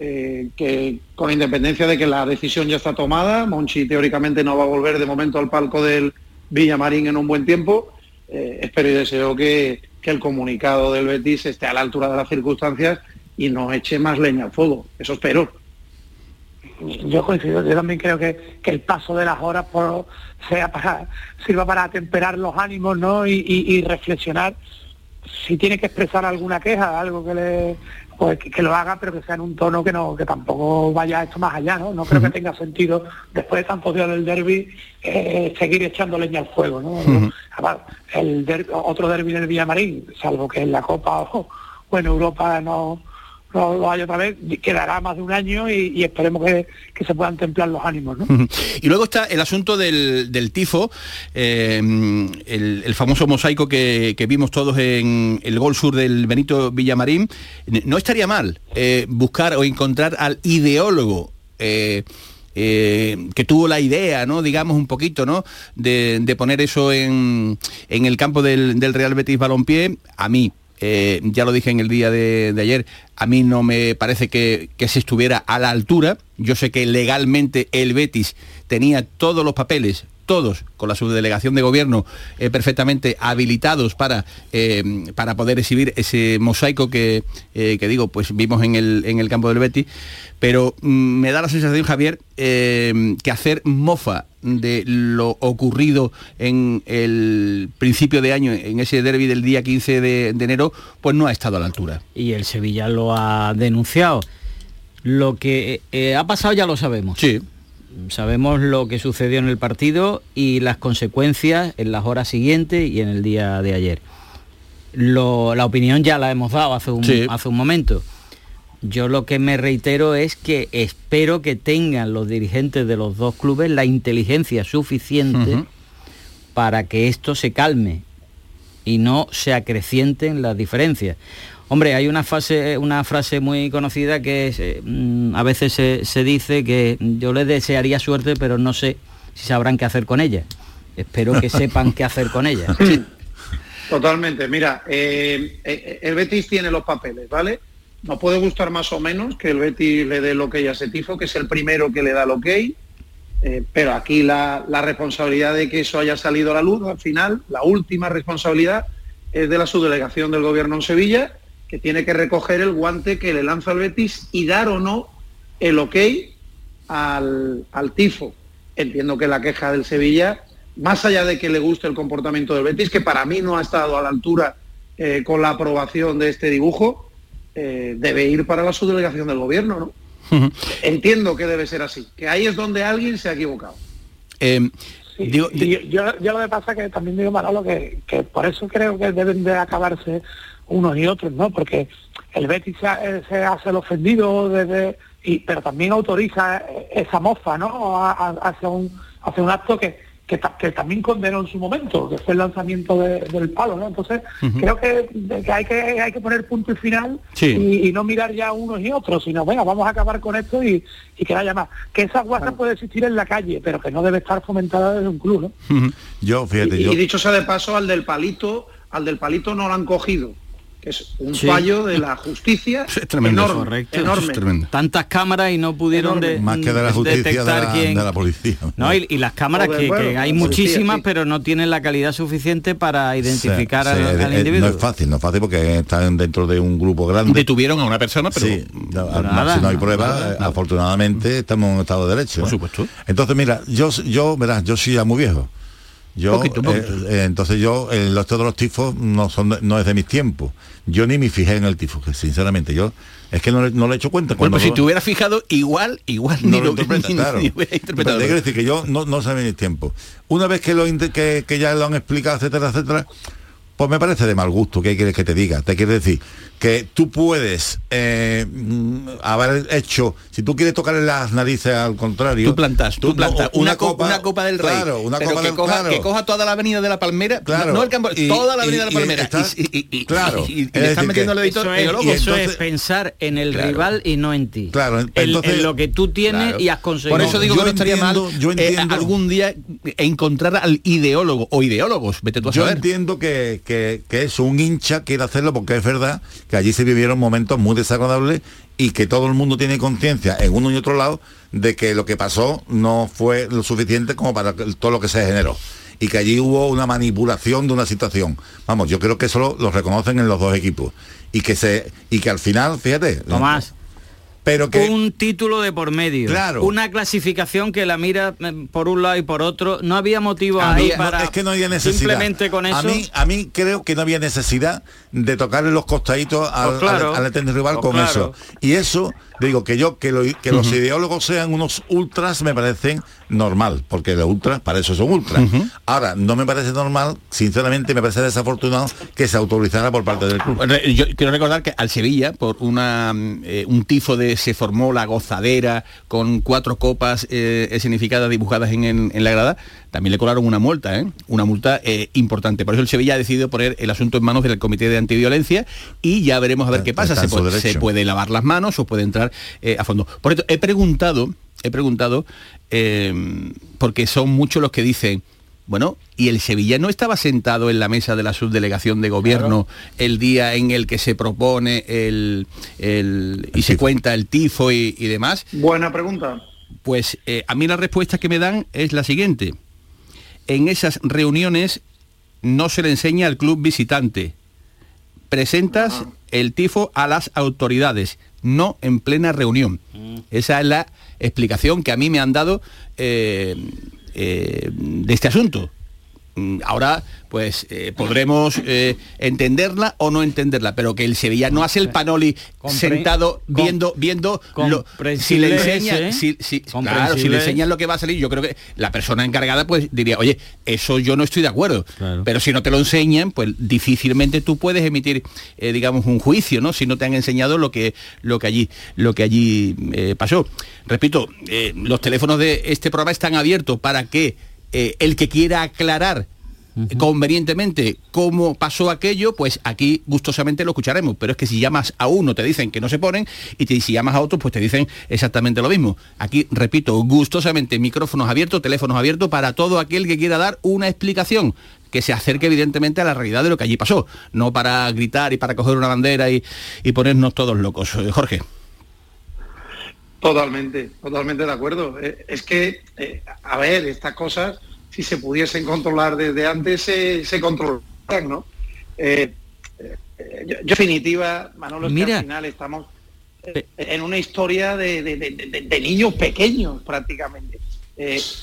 eh, que con independencia de que la decisión ya está tomada, Monchi teóricamente no va a volver de momento al palco del Villamarín en un buen tiempo. Eh, espero y deseo que, el comunicado del Betis esté a la altura de las circunstancias y no eche más leña al fuego. Eso espero. Yo coincido, yo también creo que, el paso de las horas sea para, sirva para temperar los ánimos ¿no? y reflexionar si tiene que expresar alguna queja, algo que le pues que, lo haga, pero que sea en un tono que no que tampoco vaya esto más allá, ¿no? No creo que tenga sentido, después de tantos días del derby, eh, seguir echando leña al fuego, ¿no? el otro derby del Villamarín, salvo que en la Copa o, o en Europa no no lo haya otra vez, quedará más de un año y, esperemos que, se puedan templar los ánimos. Y luego está el asunto del, tifo, eh, el, famoso mosaico que, vimos todos en el gol sur del Benito Villamarín. No estaría mal eh, buscar o encontrar al ideólogo. Eh, que tuvo la idea, ¿no? Digamos un poquito, ¿no? De, poner eso en, el campo del, del Real Betis Balompié, a mí eh, ya lo dije en el día de, ayer, a mí no me parece que, se estuviera a la altura. Yo sé que legalmente el Betis tenía todos los papeles, todos, con la subdelegación de gobierno eh, perfectamente habilitados para, eh, para poder exhibir ese mosaico que, que, digo, pues vimos en el, en el campo del Betis. Pero mm, me da la sensación, Javier, que hacer mofa de lo ocurrido en el principio de año, en ese derby del día 15 de, enero, pues no ha estado a la altura. Y el Sevilla lo ha denunciado. Lo que eh, ha pasado ya lo sabemos. Sí. Sabemos lo que sucedió en el partido y las consecuencias en las horas siguientes y en el día de ayer. Lo- la opinión ya la hemos dado hace un, Sí. hace un momento. Yo lo que me reitero es que espero que tengan los dirigentes de los dos clubes la inteligencia suficiente para que esto se calme y no se acrecienten las diferencias. Hombre, hay una, fase, una frase muy conocida que es, eh, mm, a veces se, se dice que yo les desearía suerte, pero no sé si sabrán qué hacer con ella. Espero que sepan qué hacer con ella. Totalmente. Mira, eh, eh, el Betis tiene los papeles, ¿vale? Nos puede gustar más o menos que el Betis le dé el ok a ese tifo, que es el primero que le da el ok, eh, pero aquí la, la responsabilidad de que eso haya salido a la luz, al final, la última responsabilidad es de la subdelegación del gobierno en Sevilla, que tiene que recoger el guante que le lanza el Betis y dar o no el ok al, al tifo. Entiendo que la queja del Sevilla, más allá de que le guste el comportamiento del Betis, que para mí no ha estado a la altura eh, con la aprobación de este dibujo, eh, debe ir para la subdelegación del gobierno, ¿no? Entiendo que debe ser así, que ahí es donde alguien se ha equivocado. Eh, Sí, digo, y yo, yo, yo lo que pasa que también digo Manolo que, que por eso creo que deben de acabarse unos y otros, ¿no? Porque el Betis se, eh, se hace el ofendido desde y pero también autoriza eh, esa mofa, ¿no? A- a- hacia un hacia un acto que, que, ta- que también condenó en su momento, que fue el lanzamiento de- del palo, ¿no? Entonces creo que, hay que hay que poner punto y final Sí. y, y no mirar ya unos y otros, sino venga, vamos a acabar con esto y, y que no haya más. Que esa guasa puede existir en la calle, pero que no debe estar fomentada desde un club, ¿no? Yo, fíjate, Y, yo... y dicho sea de paso, al del palito, al del palito no lo han cogido, que es un Sí. fallo de la justicia Es tremendo, enorme, correcto. enorme. es tremendo. Tantas cámaras y no pudieron de, Más que de la justicia, de detectar la, quién... de la policía. No, y, y las cámaras Joder, que, bueno, que hay policía, muchísimas, sí. pero no tienen la calidad suficiente para identificar Sí, al, sí, al individuo. No es fácil, no es fácil porque están dentro de un grupo grande. Detuvieron a una persona, pero Sí, no, Pero no, nada, si no hay pruebas, eh, nada. afortunadamente estamos en un estado de derecho. Por ¿eh? supuesto. Entonces, mira, yo, yo, verás, yo soy ya muy viejo. Yo, Poquito, poquito. eh, eh, entonces yo, eh, los todos los tifos no son no es de mis tiempos. Yo ni me fijé en el tifo, que sinceramente yo es que no le, no le he hecho cuenta. bueno, pues si lo- te hubieras fijado, igual, igual no ni lo lo interpreta, ni- claro. ni hubiera interpretado. decir que yo no, no sabía mis tiempos. Una vez que, lo, que, que ya lo han explicado, etcétera, etcétera, pues me parece de mal gusto. ¿Qué quieres que te diga? Te quiero decir que tú puedes eh, mm, haber hecho, si tú quieres tocarle las narices al contrario, Tú plantas, tú, plantas una, copa, una copa del rey. Claro, una pero copa que del coja, claro. que coja toda la avenida de la Palmera, Claro. no el campo, Y- toda la y- avenida de y la Palmera. y, y- y- claro. y- y Es le están metiendo Eso, en es, el eso es entonces- pensar en el Claro. rival y no en ti. Claro, En- entonces- en lo que tú tienes Claro. y has conseguido. Por eso digo yo que no estaría entiendo- mal yo eh, algún día encontrar al ideólogo o ideólogos, vete tú a Yo saber. entiendo que, que, que eso, un hincha quiere hacerlo porque es verdad que allí se vivieron momentos muy desagradables y que todo el mundo tiene conciencia en uno y otro lado de que lo que pasó no fue lo suficiente como para que- todo lo que se generó y que allí hubo una manipulación de una situación. Vamos, yo creo que eso lo, lo reconocen en los dos equipos y que se y que al final, fíjate, Tomás, pero que un título de por medio. Claro. Una clasificación que la mira eh, por un lado y por otro. No había motivo ahí no, para... es que no había necesidad. Simplemente con eso... A mí, a mí creo que no había necesidad de tocarle los costaditos al, Pues claro. al, al eterno rival Pues con claro. eso. Y eso, digo, que yo, que, lo- que los ideólogos sean unos ultras me parecen normal, porque los ultras, para eso son ultras. Ahora, no me parece normal, sinceramente me parece desafortunado que se autorizara por parte del club. Yo quiero recordar que al Sevilla, por una, eh, un tifo de se formó la gozadera con cuatro copas eh, escenificadas dibujadas en, en- en la grada, también le colaron una multa, ¿eh? una multa eh, importante. Por eso el Sevilla ha decidido poner el asunto en manos del Comité de Antiviolencia y ya veremos a ver qué pasa. Puede, se puede lavar las manos o puede entrar eh, a fondo. Por esto, he preguntado, he preguntado, eh, porque son muchos los que dicen, bueno, y el Sevilla no estaba sentado en la mesa de la subdelegación de gobierno el día en el que se propone el, el- y se cuenta el tifo y, y demás. Buena pregunta. Pues eh, a mí la respuesta que me dan es la siguiente. En esas reuniones no se le enseña al club visitante. Presentas el tifo a las autoridades, no en plena reunión. Esa es la explicación que a mí me han dado eh, eh, de este asunto. Mm, ahora pues eh, podremos eh, entenderla o no entenderla, pero que el Sevilla no hace el panoli Compre- sentado viendo viendo lo- si le enseñan ese, ¿eh? si, si- claro, si le enseñan lo que va a salir, yo creo que la persona encargada pues diría, oye, eso yo no estoy de acuerdo. Pero si no te lo enseñan, pues difícilmente tú puedes emitir, eh, digamos, un juicio, ¿no? Si no te han enseñado lo que, lo que allí, lo que allí pasó. Repito, los teléfonos de este programa están abiertos para que eh, el que quiera aclarar convenientemente cómo pasó aquello, pues aquí gustosamente lo escucharemos. Pero es que si llamas a uno te dicen que no se ponen y te- si llamas a otro pues te dicen exactamente lo mismo. Aquí, repito, gustosamente micrófonos abiertos, teléfonos abiertos para todo aquel que quiera dar una explicación que se acerque evidentemente a la realidad de lo que allí pasó, no para gritar y para coger una bandera y, y ponernos todos locos. Eh, Jorge. Totalmente, totalmente de acuerdo. Eh, Es que, eh, a ver, estas cosas, si se pudiesen controlar desde antes, se, se controlarían, ¿no? Eh, eh, yo, yo, en definitiva, Manolo, es que Mira. al final estamos en una historia de, de- de- de- de niños pequeños prácticamente.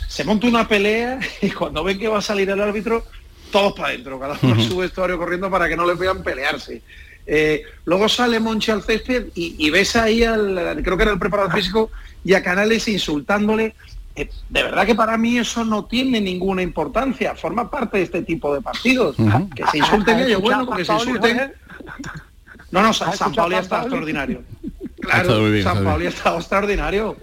Se monta una pelea y cuando ven que va a salir el árbitro, todos para adentro, cada uno en su vestuario corriendo para que no les vean pelearse. Eh, luego sale Monchi al césped y, y ves ahí al, creo que era el preparador físico, y a Canales insultándole. Eh, de verdad que para mí eso no tiene ninguna importancia, forma parte de este tipo de partidos. Que se insulten ¿Has ellos, bueno, que a se insulten. No, no, San, ¿Has San escuchado Paoli a está Paoli? extraordinario. estado Claro, bien, San Paoli está extraordinario.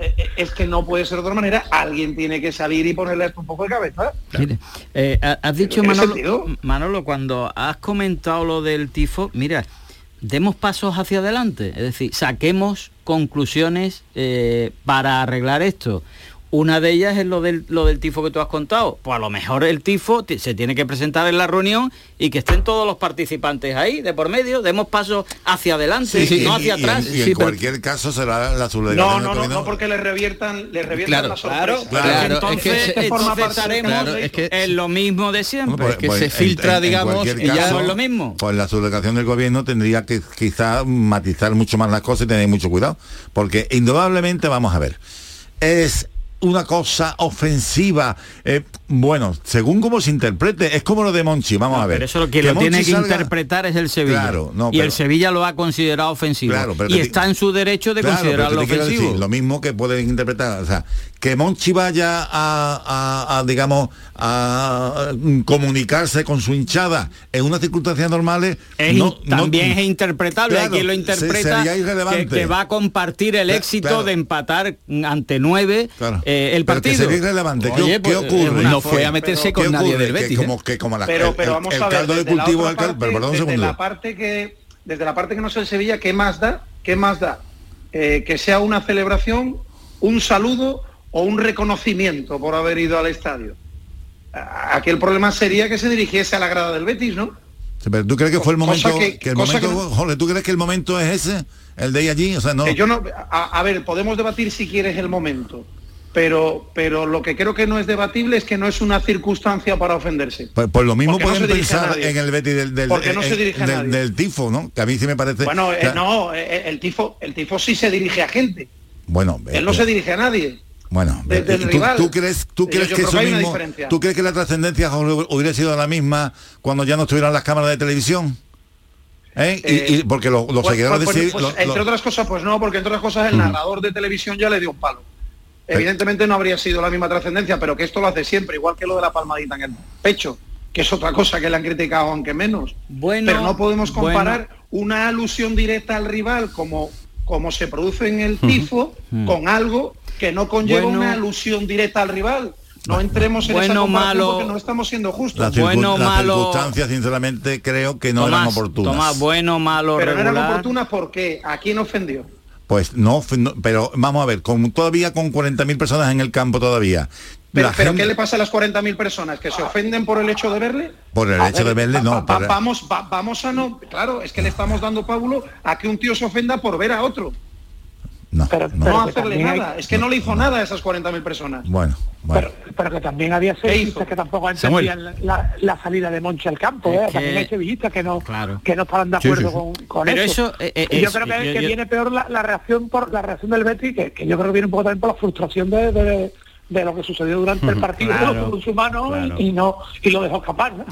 Eh, Es que no puede ser de otra manera, alguien tiene que salir y ponerle esto un poco de cabeza. Mire, eh, ha- has dicho, ¿En ese Manolo? Manolo, cuando has comentado lo del tifo, mira, demos pasos hacia adelante, es decir, saquemos conclusiones eh, para arreglar esto. Una de ellas es lo del, lo del tifo que tú has contado. Pues a lo mejor el tifo ti- se tiene que presentar en la reunión y que estén todos los participantes ahí, de por medio, demos pasos hacia adelante, no hacia y, atrás. en- y en cualquier caso será la subdelegación No, no, no, no porque le reviertan, le reviertan Claro, la sorpresa. claro, entonces, es que se- entonces Claro, es que- en lo mismo de siempre. Pues- que pues se en- filtra, en- en digamos, y ya no es lo mismo. Pues la subdelegación del gobierno tendría que quizá matizar mucho más las cosas y tener mucho cuidado. Porque indudablemente, vamos a ver, es una cosa ofensiva. eh, bueno, según cómo se interprete, es como lo de Monchi, vamos a ver. Pero eso lo que Que lo tiene que salga- interpretar es el Sevilla. Claro, no, y el pero- Sevilla lo ha considerado ofensivo. Claro, pero y que- está en su derecho de Claro, pero considerarlo ofensivo. decir, lo mismo que pueden interpretar, o sea, que Monchi vaya a, a- a, digamos, a comunicarse con su hinchada en unas circunstancias normales, Es no- in- no- también es interpretable, hay quien lo interpreta que, que va a compartir el éxito de empatar ante nueve eh, el Pero que partido. sería irrelevante. ¿Qué, Oye, qué pues, ocurre? No fue a meterse ¿Qué con nadie ocurre? del Que Betis. ¿eh? como, que como la, Pero, el, pero el- vamos el a ver, caldo de desde la cultivo otra del caldo. parte, Pero perdón un desde segundo. la parte que desde la parte que no es el Sevilla, ¿qué más da? ¿Qué más da? Eh, que sea una celebración, un saludo o un reconocimiento por haber ido al estadio. Aquí el problema sería que se dirigiese a la grada del Betis, ¿no? Sí, Pero tú crees que fue el momento, que- que, el momento, que no- Jorge, tú crees que el momento es ese, el de ir allí, o sea, no. Que yo no, a, a ver, podemos debatir si quieres el momento, pero, pero lo que creo que no es debatible es que no es una circunstancia para ofenderse. Pues, pues lo mismo no pueden pensar en el Betis del, no a del- tifo, ¿no? Que a mí sí me parece. Bueno, eh, no, eh, el tifo, el tifo sí se dirige a gente. Bueno, Él no eh, se dirige a nadie. Bueno, de- ¿tú, rival. tú crees, tú Yo- crees yo que eso mismo, tú crees que la trascendencia hubiera sido la misma cuando ya no estuvieran las cámaras de televisión? ¿Eh? Y- Eh, y, porque lo- los Pues- seguidores pues- pues, entre otras cosas, pues no, porque entre otras cosas el narrador de televisión ya le dio un palo. Evidentemente no habría sido la misma trascendencia, pero que esto lo hace siempre, igual que lo de la palmadita en el pecho, que es otra cosa que le han criticado aunque menos. Bueno, pero no podemos bueno. comparar una alusión directa al rival como, como se produce en el tifo con algo que no conlleva Bueno. una alusión directa al rival. No entremos en esa Bueno, comparación malo. porque no estamos siendo justos. las bueno, las malo- circunstancias, sinceramente, creo que no eran Tomás, oportunas. Tomás, bueno, malo, pero no eran oportunas porque a quién ofendió. Pues no, no, pero vamos a ver, con, todavía con 40.000 personas en el campo todavía. Pero, La pero gente- ¿qué le pasa a las 40.000 personas? ¿Que se ofenden por el hecho de verle? Por el A hecho de verle, va- no, va- por- vamos, va- vamos a no... Claro, es que le estamos dando pábulo a que un tío se ofenda por ver a otro. No, Pero, No, pero hacerle hay- nada. Es que no le hizo nada a esas 40.000 personas. Bueno, bueno. Pero, pero que también había sevillistas que tampoco entendían la, la salida de Monchi al campo. ¿eh? que- También hay sevillistas que no, Claro. que no estaban de acuerdo sí, sí. con, con Pero eso. eso, eh, eh, Y yo creo que, yo- que yo- viene peor la, la reacción por la reacción del Betis, que, que yo creo que viene un poco también por la frustración de, de- de lo que sucedió durante el partido Claro, con su mano y, y no y lo dejó escapar. ¿no?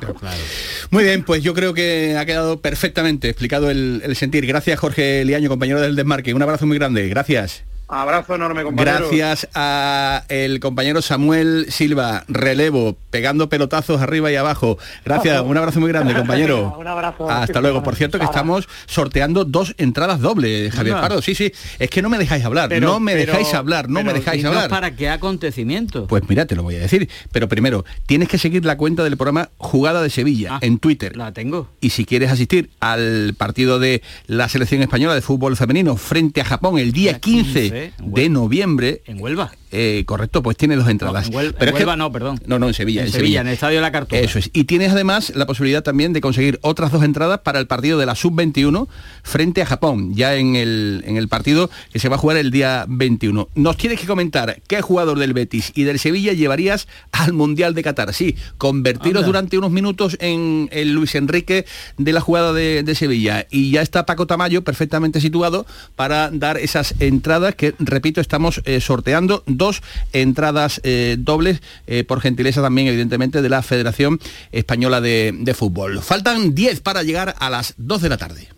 Muy bien, pues yo creo que ha quedado perfectamente explicado el, el sentir. Gracias Jorge Liaño, compañero del Desmarque. Un abrazo muy grande. Gracias. Abrazo enorme, compañero. Gracias a el compañero Samuel Silva, relevo, pegando pelotazos arriba y abajo. Gracias, un abrazo muy grande, compañero. Un abrazo. Hasta luego. Por cierto, que estamos sorteando dos entradas dobles, Javier Anda. Pardo. Sí, sí. Es que no me dejáis hablar. Pero- no me pero- dejáis hablar. No me dejáis hablar. ¿Para qué acontecimiento? Pues mira, te lo voy a decir. Pero primero, tienes que seguir la cuenta del programa Jugada de Sevilla en Twitter. La tengo. Y si quieres asistir al partido de la selección española de fútbol femenino frente a Japón el día 15 de noviembre. En Huelva. Eh, correcto, pues tiene dos entradas. en Huel- Pero en es que- no, perdón. No, no, en Sevilla. En en Sevilla, en el Estadio de la Cartuja. Eso es. Y tienes además la posibilidad también de conseguir otras dos entradas para el partido de la Sub-21 frente a Japón, ya en el, en el partido que se va a jugar el día 21. Nos tienes que comentar qué jugador del Betis y del Sevilla llevarías al Mundial de Qatar. Sí, convertiros Anda. durante unos minutos en el Luis Enrique de la jugada de, de Sevilla. Y ya está Paco Tamayo perfectamente situado para dar esas entradas que, repito, estamos eh, sorteando dos entradas eh, dobles eh, por gentileza también, evidentemente, de la Federación Española de, de Fútbol. Faltan 10 para llegar a las 2 de la tarde.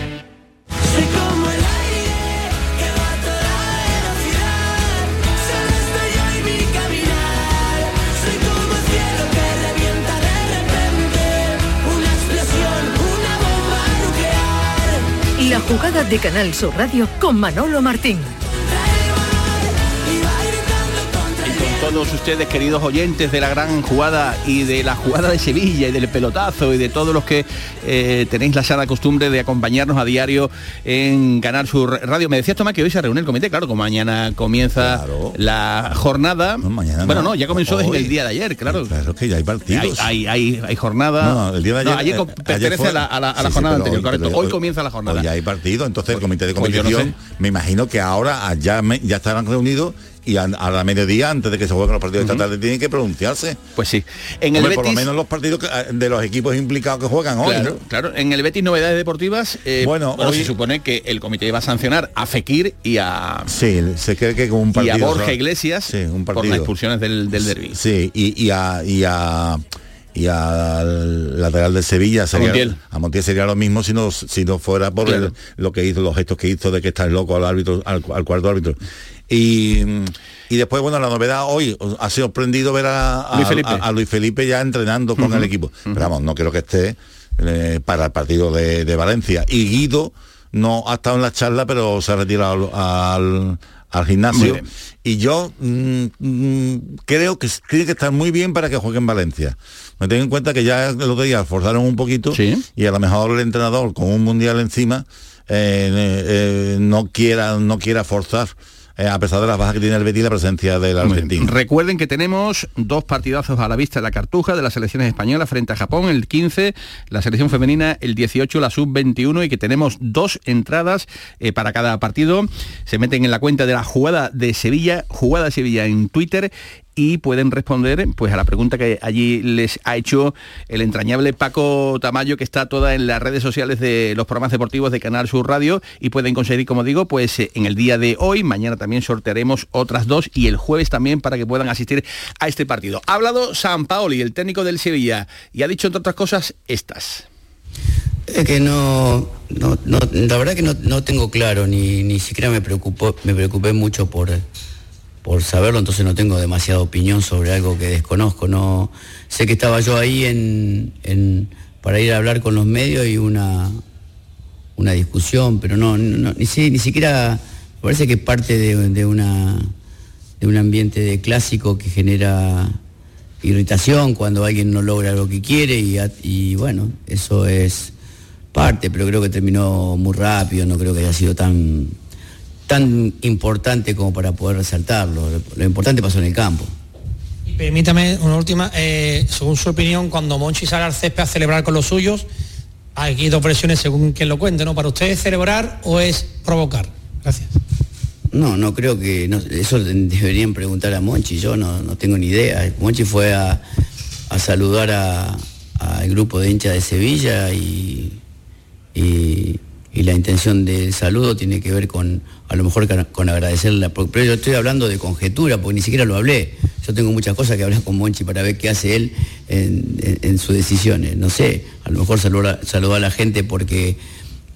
De repente. Una explosión, una bomba nuclear. La jugada de Canal Sur Radio con Manolo Martín. Todos ustedes, queridos oyentes de la gran jugada y de la jugada de Sevilla y del pelotazo y de todos los que eh, tenéis la sana costumbre de acompañarnos a diario en Canal Sur Radio. Me decías, Tomás, que hoy se reúne el comité, claro, como mañana comienza la jornada. bueno, no, ya comenzó desde hoy. el día de ayer, claro. Claro, es que ya hay partidos. Hay, hay, hay, hay jornada. No, el día de ayer, ayer eh, ayer pertenece fue- a la, a la- a la Sí, sí, jornada anterior, hoy- correcto. Hoy hoy- comienza la jornada. Ya hay partido, entonces el comité de pues no competición, me imagino que ahora ah, ya, me- ya estarán reunidos y a, a la mediodía, antes de que se jueguen los partidos de esta tarde, tienen que pronunciarse. Pues sí. En el por lo menos los partidos que- ah, de los equipos implicados que juegan hoy. Claro, ¿no? claro. En el Betis Novedades Deportivas, eh, Bueno, bueno, hoy- se supone que el comité va a sancionar a Fekir y a Sí, se cree que con un y partido. a Borja. Iglesias Sí, un por partido. las expulsiones del, del derby. Sí, y, y a y a y al lateral de Sevilla sería, Montiel. a Montiel sería lo mismo si no si no fuera por Claro. el- lo que hizo los gestos que hizo de que está loco al árbitro al, al cuarto árbitro y, y después bueno la novedad hoy ha sorprendido ver a, a- Luis Felipe. a- a Luis Felipe ya entrenando con el equipo pero vamos no creo que esté eh, para el partido de, de Valencia y Guido no ha estado en la charla pero se ha retirado al, al- al gimnasio. Y yo mm, mm, creo que tiene que estar muy bien para que juegue en Valencia. Me tengo en cuenta que ya el otro día forzaron un poquito y a lo mejor el entrenador con un mundial encima eh, eh, eh, no quiera no quiera forzar eh, a pesar de las bajas que tiene el Betis la presencia del argentino. Recuerden que tenemos dos partidazos a la vista de la cartuja de las selecciones españolas frente a Japón, el 15, la selección femenina el 18, la sub-21 y que tenemos dos entradas eh, para cada partido. Se meten en la cuenta de la jugada de Sevilla, jugada de Sevilla en Twitter y pueden responder pues a la pregunta que allí les ha hecho el entrañable Paco Tamayo que está toda en las redes sociales de los programas deportivos de Canal Sur Radio y pueden conseguir como digo pues eh, en el día de hoy mañana también sortearemos otras dos y el jueves también para que puedan asistir a este partido. Ha hablado San Paoli el técnico del Sevilla y ha dicho entre otras cosas estas. Es que no, la verdad que no, no tengo claro, ni, ni siquiera me preocupó, me preocupé mucho por, por saberlo, entonces no tengo demasiada opinión sobre algo que desconozco. No, sé que estaba yo ahí en, para ir a hablar con los medios y una, una discusión, pero no, ni, si- ni siquiera, parece que parte de, de una, de un ambiente de clásico que genera irritación cuando alguien no logra lo que quiere y bueno, eso es parte, pero creo que terminó muy rápido, no creo que haya sido tan, tan importante como para poder resaltarlo. Lo, importante pasó en el campo. Y permítame una última, eh, según su opinión, cuando Monchi sale al césped a celebrar con los suyos, aquí dos versiones según quien lo cuente, ¿no? ¿Para usted es celebrar o es provocar? Gracias. No, no creo que, no, eso deberían preguntar a Monchi, yo no, no tengo ni idea. Monchi fue a, a saludar a- al grupo de hinchas de Sevilla y, y- y la intención del saludo tiene que ver con, a lo mejor con, agradecerle, pero yo estoy hablando de conjetura, porque ni siquiera lo hablé. Yo tengo muchas cosas que hablar con Monchi para ver qué hace él en, en- sus decisiones. No sé, a lo mejor saludó saludó a la gente porque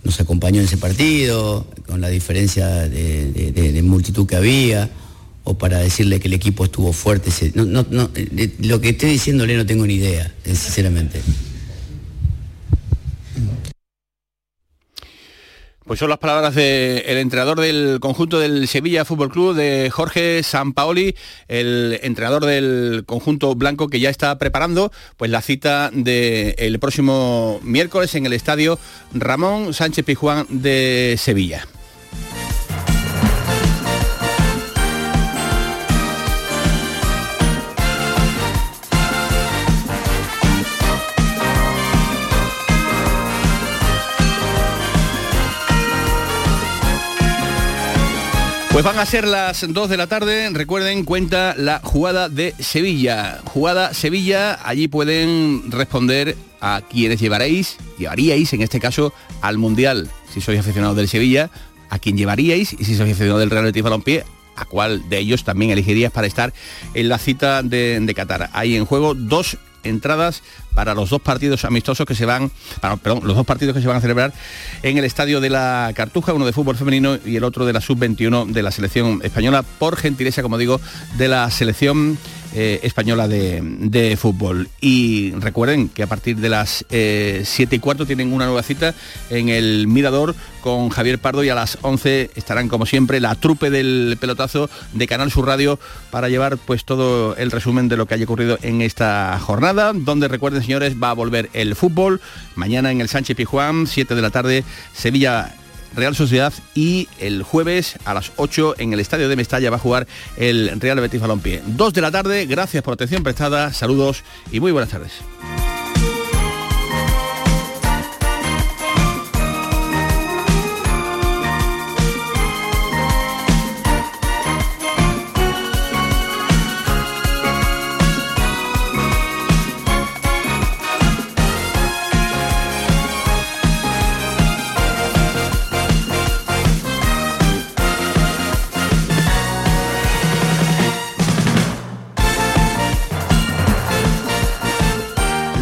nos acompañó en ese partido, con la diferencia de, multitud que había, o para decirle que el equipo estuvo fuerte. Eh, lo que estoy diciéndole no tengo ni idea, sinceramente. Pues son las palabras del entrenador del conjunto del Sevilla Fútbol Club, de Jorge Sampaoli, el entrenador del conjunto blanco que ya está preparando pues la cita del próximo miércoles en el estadio Ramón Sánchez Pijuán de Sevilla. Pues van a ser las 2 de la tarde, recuerden, cuenta la jugada de Sevilla. Jugada Sevilla, allí pueden responder a quienes llevaréis, llevaríais en este caso al Mundial, si sois aficionados del Sevilla, a quién llevaríais y si sois aficionados del Real Betis Balompié, a cuál de ellos también elegirías para estar en la cita de, de Qatar. Hay en juego dos entradas para los dos partidos amistosos que se van, perdón, los dos partidos que se van a celebrar en el estadio de la Cartuja, uno de fútbol femenino y el otro de la sub-21 de la selección española, por gentileza, como digo, de la selección eh, española de, de fútbol. Y recuerden que a partir de las 7 y cuarto tienen una nueva cita en el Mirador con Javier Pardo y a las 11 estarán como siempre la trupe del pelotazo de Canal Sur Radio para llevar pues todo el resumen de lo que haya ocurrido en esta jornada, donde recuerden señores va a volver el fútbol, mañana en el Sánchez Pijuán, 7 de la tarde, Sevilla Real Sociedad y el jueves a las 8 en el Estadio de Mestalla va a jugar el Real Betis Balompié. 2 de la tarde, gracias por atención prestada, saludos y muy buenas tardes.